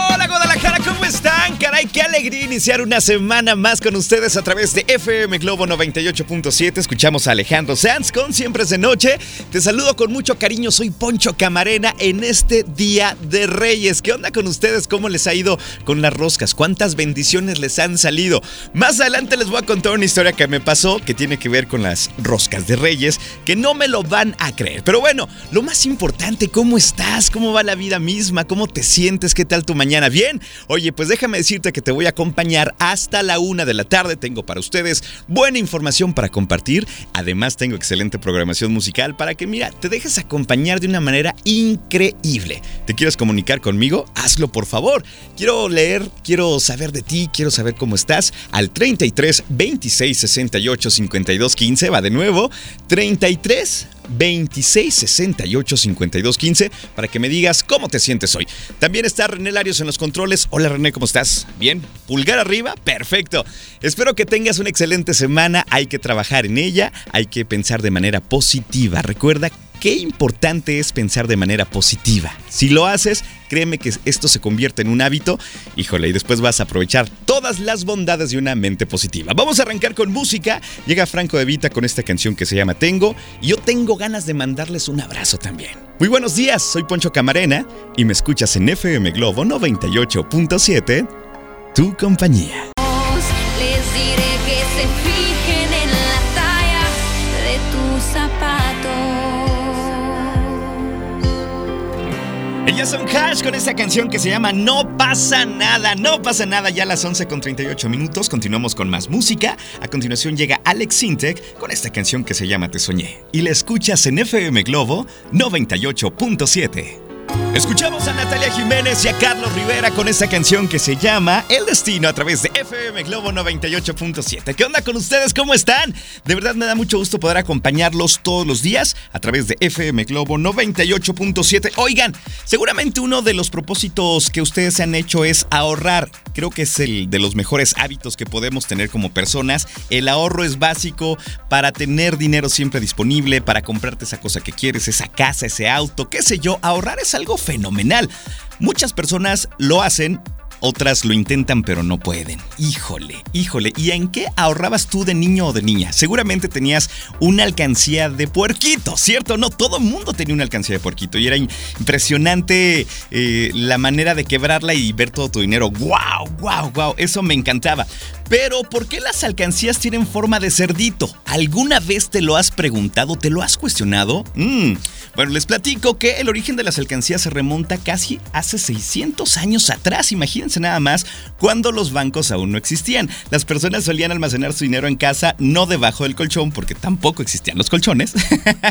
Guadalajara, ¿cómo están? Caray, qué alegría iniciar una semana más con ustedes a través de FM Globo 98.7. Escuchamos a Alejandro Sanz con Siempre es de Noche. Te saludo con mucho cariño, soy Poncho Camarena en este Día de Reyes. ¿Qué onda con ustedes? ¿Cómo les ha ido con las roscas? ¿Cuántas bendiciones les han salido? Más adelante les voy a contar una historia que me pasó que tiene que ver con las roscas de Reyes, que no me lo van a creer. Pero bueno, lo más importante, ¿cómo estás? ¿Cómo va la vida misma? ¿Cómo te sientes? ¿Qué tal tu mañana? ¿Bien? Oye, pues déjame decirte que te voy a acompañar hasta la una de la tarde. Tengo para ustedes buena información para compartir. Además, tengo excelente programación musical para que, mira, te dejes acompañar de una manera increíble. ¿Te quieres comunicar conmigo? Hazlo, por favor. Quiero leer, quiero saber de ti, quiero saber cómo estás. Al 33 26 68 52 15. Va de nuevo. 33 26 68 52 15 para que me digas cómo te sientes hoy. También está René Larios en los controles. Hola René, ¿cómo estás? Bien, pulgar arriba, perfecto. Espero que tengas una excelente semana. Hay que trabajar en ella, hay que pensar de manera positiva. Recuerda qué importante es pensar de manera positiva. Si lo haces, créeme que esto se convierte en un hábito, híjole, y después vas a aprovechar todas las bondades de una mente positiva. Vamos a arrancar con música. Llega Franco de Vita con esta canción que se llama Tengo, y yo tengo ganas de mandarles un abrazo también. Muy buenos días, soy Poncho Camarena y me escuchas en FM Globo 98.7, tu compañía. Ellas son Hash con esta canción que se llama No pasa nada, no pasa nada. Ya a las 11 con 38 minutos continuamos con más música. A continuación llega Alex Sintek con esta canción que se llama Te Soñé. Y la escuchas en FM Globo 98.7. Escuchamos a Natalia Jiménez y a Carlos Rivera con esta canción que se llama El Destino a través de FM Globo 98.7. ¿Qué onda con ustedes? ¿Cómo están? De verdad me da mucho gusto poder acompañarlos todos los días a través de FM Globo 98.7. Oigan, seguramente uno de los propósitos que ustedes han hecho es ahorrar. Creo que es el de los mejores hábitos que podemos tener como personas. El ahorro es básico para tener dinero siempre disponible, para comprarte esa cosa que quieres, esa casa, ese auto, qué sé yo. Ahorrar es algo fenomenal. Muchas personas lo hacen, otras lo intentan pero no pueden. Híjole, híjole. ¿Y en qué ahorrabas tú de niño o de niña? Seguramente tenías una alcancía de puerquito, ¿cierto? No, todo el mundo tenía una alcancía de puerquito y era impresionante eh, la manera de quebrarla y ver todo tu dinero. ¡Wow! ¡Wow! ¡Wow! Eso me encantaba. Pero, ¿por qué las alcancías tienen forma de cerdito? ¿Alguna vez te lo has preguntado? ¿Te lo has cuestionado? Mm. Bueno, les platico que el origen de las alcancías se remonta casi hace 600 años atrás. Imagínense nada más cuando los bancos aún no existían. Las personas solían almacenar su dinero en casa, no debajo del colchón, porque tampoco existían los colchones,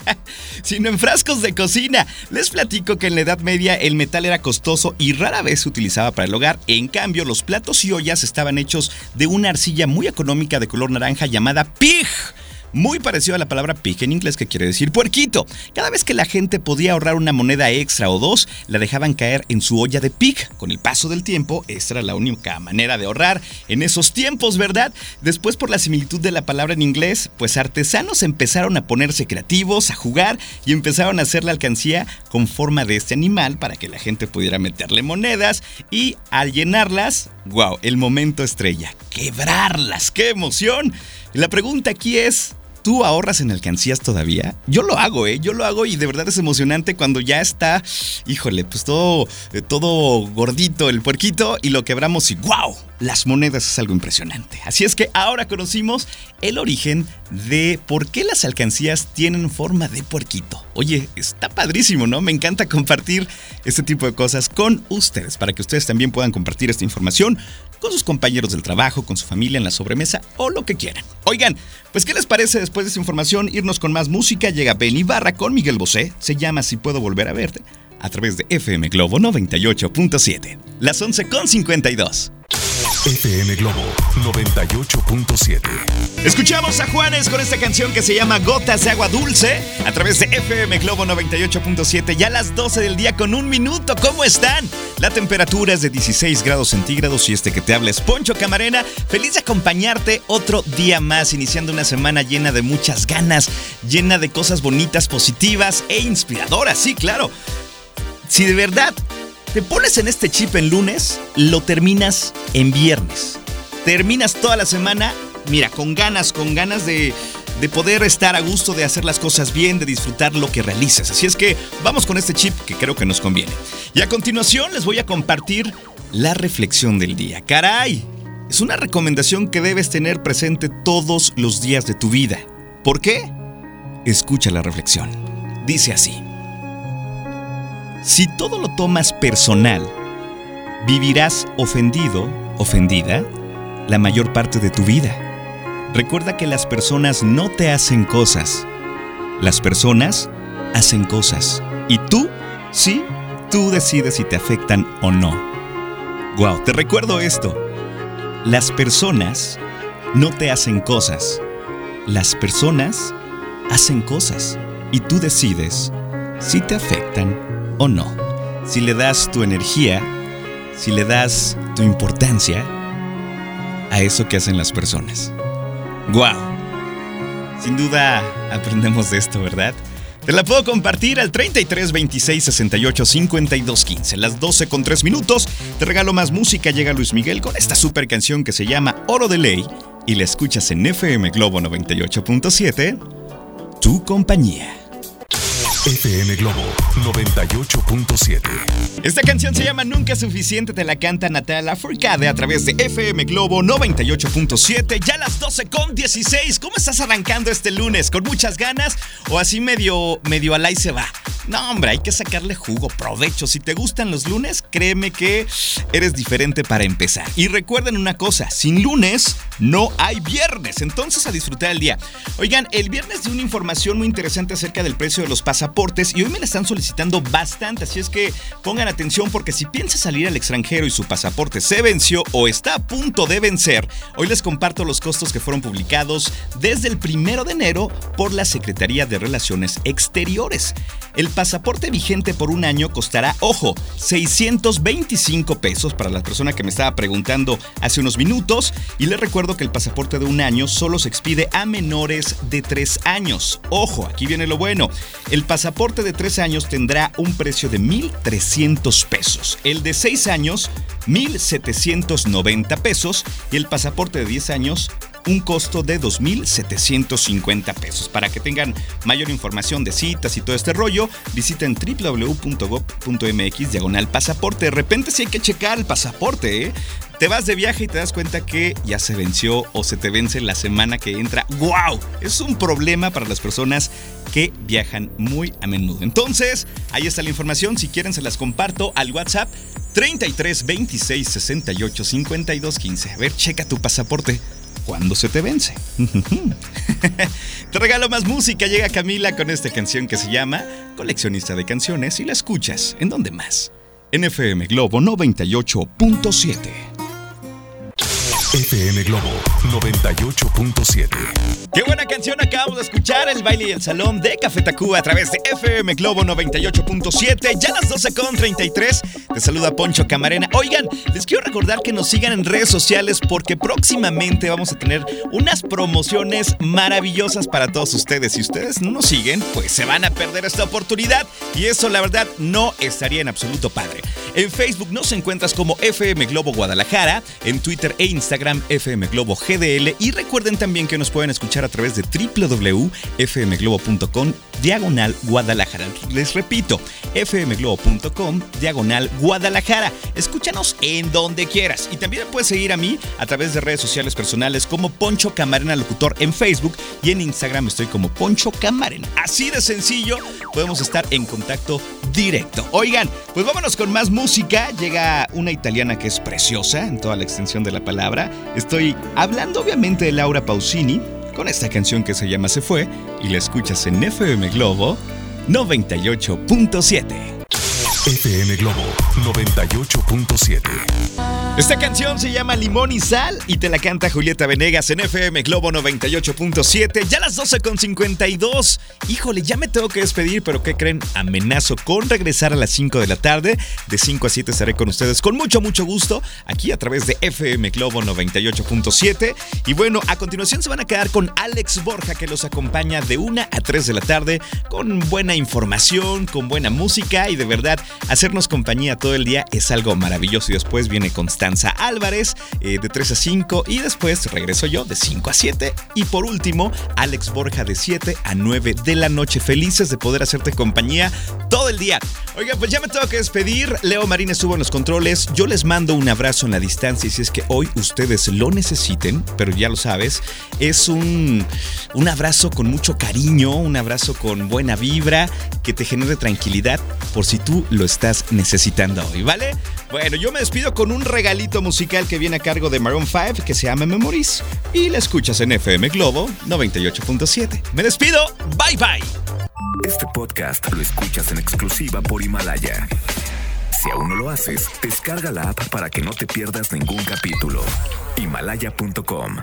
sino en frascos de cocina. Les platico que en la Edad Media el metal era costoso y rara vez se utilizaba para el hogar. En cambio, los platos y ollas estaban hechos de una arcilla muy económica de color naranja llamada pig muy parecido a la palabra pig en inglés que quiere decir puerquito. Cada vez que la gente podía ahorrar una moneda extra o dos, la dejaban caer en su olla de pig. Con el paso del tiempo, esta era la única manera de ahorrar en esos tiempos, ¿verdad? Después, por la similitud de la palabra en inglés, pues artesanos empezaron a ponerse creativos, a jugar y empezaron a hacer la alcancía con forma de este animal para que la gente pudiera meterle monedas y al llenarlas, wow, el momento estrella, quebrarlas, qué emoción. La pregunta aquí es, ¿Tú ahorras en alcancías todavía? Yo lo hago, ¿eh? Yo lo hago y de verdad es emocionante cuando ya está, híjole, pues todo, todo gordito el puerquito y lo quebramos y ¡wow! Las monedas es algo impresionante. Así es que ahora conocimos el origen de por qué las alcancías tienen forma de puerquito. Oye, está padrísimo, ¿no? Me encanta compartir este tipo de cosas con ustedes, para que ustedes también puedan compartir esta información con sus compañeros del trabajo, con su familia en la sobremesa o lo que quieran. Oigan, pues ¿qué les parece después de esta información irnos con más música? Llega Ben Barra con Miguel Bosé, se llama Si puedo volver a verte, a través de FM Globo 98.7, las 11.52. FM Globo 98.7. Escuchamos a Juanes con esta canción que se llama Gotas de Agua Dulce a través de FM Globo 98.7. Ya a las 12 del día con un minuto. ¿Cómo están? La temperatura es de 16 grados centígrados y este que te habla es Poncho Camarena. Feliz de acompañarte otro día más, iniciando una semana llena de muchas ganas, llena de cosas bonitas, positivas e inspiradoras. Sí, claro. Si de verdad te pones en este chip en lunes, lo terminas en viernes. Terminas toda la semana, mira, con ganas, con ganas de, de poder estar a gusto, de hacer las cosas bien, de disfrutar lo que realices. Así es que vamos con este chip que creo que nos conviene. Y a continuación les voy a compartir la reflexión del día. Caray, es una recomendación que debes tener presente todos los días de tu vida. ¿Por qué? Escucha la reflexión. Dice así. Si todo lo tomas personal, vivirás ofendido, ofendida, la mayor parte de tu vida. Recuerda que las personas no te hacen cosas. Las personas hacen cosas. Y tú, sí, tú decides si te afectan o no. Wow, te recuerdo esto. Las personas no te hacen cosas. Las personas hacen cosas. Y tú decides si te afectan o no. Si le das tu energía, si le das tu importancia a eso que hacen las personas. ¡Guau! Sin duda aprendemos de esto, ¿verdad? Te la puedo compartir al 33 26 68 52 15. Las 12 con 3 minutos. Te regalo más música. Llega Luis Miguel con esta super canción que se llama Oro de Ley y la escuchas en FM Globo 98.7. Tu compañía. FM Globo 98.7. Esta canción se llama Nunca es suficiente, te la canta Natalia Furcade a través de FM Globo 98.7, ya a las 12 con 16. ¿Cómo estás arrancando este lunes? ¿Con muchas ganas o así medio, medio al se va? No, hombre, hay que sacarle jugo, provecho. Si te gustan los lunes, créeme que eres diferente para empezar. Y recuerden una cosa, sin lunes no hay viernes, entonces a disfrutar el día. Oigan, el viernes di una información muy interesante acerca del precio de los pasaportes y hoy me la están solicitando bastante, así es que pongan atención porque si piensas salir al extranjero y su pasaporte se venció o está a punto de vencer, hoy les comparto los costos que fueron publicados desde el primero de enero por la Secretaría de Relaciones Exteriores. El pasaporte vigente por un año costará, ojo, 625 pesos para la persona que me estaba preguntando hace unos minutos. Y les recuerdo que el pasaporte de un año solo se expide a menores de 3 años. Ojo, aquí viene lo bueno. El pasaporte de 3 años tendrá un precio de 1.300 pesos. El de 6 años, 1.790 pesos. Y el pasaporte de 10 años, un costo de 2.750 pesos. Para que tengan mayor información de citas y todo este rollo, visiten www.gov.mx diagonal pasaporte. De repente si hay que checar el pasaporte, ¿eh? Te vas de viaje y te das cuenta que ya se venció o se te vence la semana que entra. ¡Wow! Es un problema para las personas que viajan muy a menudo. Entonces, ahí está la información. Si quieren, se las comparto al WhatsApp 33 26 68 52 15. A ver, checa tu pasaporte cuando se te vence. te regalo más música. Llega Camila con esta canción que se llama Coleccionista de Canciones y la escuchas. ¿En dónde más? En FM Globo 98.7. FM Globo 98.7. Qué buena canción acabamos de escuchar, el baile y el salón de Café Tacuba a través de FM Globo 98.7, ya las 12 con 33. Te saluda Poncho Camarena. Oigan, les quiero recordar que nos sigan en redes sociales porque próximamente vamos a tener unas promociones maravillosas para todos ustedes. Si ustedes no nos siguen, pues se van a perder esta oportunidad y eso la verdad no estaría en absoluto padre. En Facebook nos encuentras como FM Globo Guadalajara, en Twitter e Instagram FM Globo GDL y recuerden también que nos pueden escuchar a través de www.fmglobo.com diagonal Guadalajara. Les repito, fmglobo.com diagonal Guadalajara. Escúchanos en donde quieras y también puedes seguir a mí a través de redes sociales personales como Poncho Camarena Locutor en Facebook y en Instagram estoy como Poncho Camarena. Así de sencillo podemos estar en contacto directo. Oigan, pues vámonos con más música. Llega una italiana que es preciosa en toda la extensión de la palabra. Estoy hablando obviamente de Laura Pausini con esta canción que se llama Se fue y la escuchas en FM Globo 98.7. FM Globo 98.7. Esta canción se llama Limón y Sal y te la canta Julieta Venegas en FM Globo 98.7. Ya las 12.52. Híjole, ya me tengo que despedir, pero ¿qué creen? Amenazo con regresar a las 5 de la tarde. De 5 a 7 estaré con ustedes con mucho, mucho gusto aquí a través de FM Globo 98.7. Y bueno, a continuación se van a quedar con Alex Borja que los acompaña de 1 a 3 de la tarde con buena información, con buena música y de verdad hacernos compañía todo el día es algo maravilloso. Y después viene Constante Álvarez eh, de 3 a 5 y después regreso yo de 5 a 7 y por último Alex Borja de 7 a 9 de la noche. Felices de poder hacerte compañía todo el día. Oiga, pues ya me tengo que despedir. Leo Marín estuvo en los controles. Yo les mando un abrazo en la distancia y si es que hoy ustedes lo necesiten, pero ya lo sabes, es un, un abrazo con mucho cariño, un abrazo con buena vibra que te genere tranquilidad por si tú lo estás necesitando hoy, ¿vale? Bueno, yo me despido con un regalito musical que viene a cargo de Maroon 5 que se llama Memories y la escuchas en FM Globo 98.7. Me despido, bye bye. Este podcast lo escuchas en exclusiva por Himalaya. Si aún no lo haces, descarga la app para que no te pierdas ningún capítulo. Himalaya.com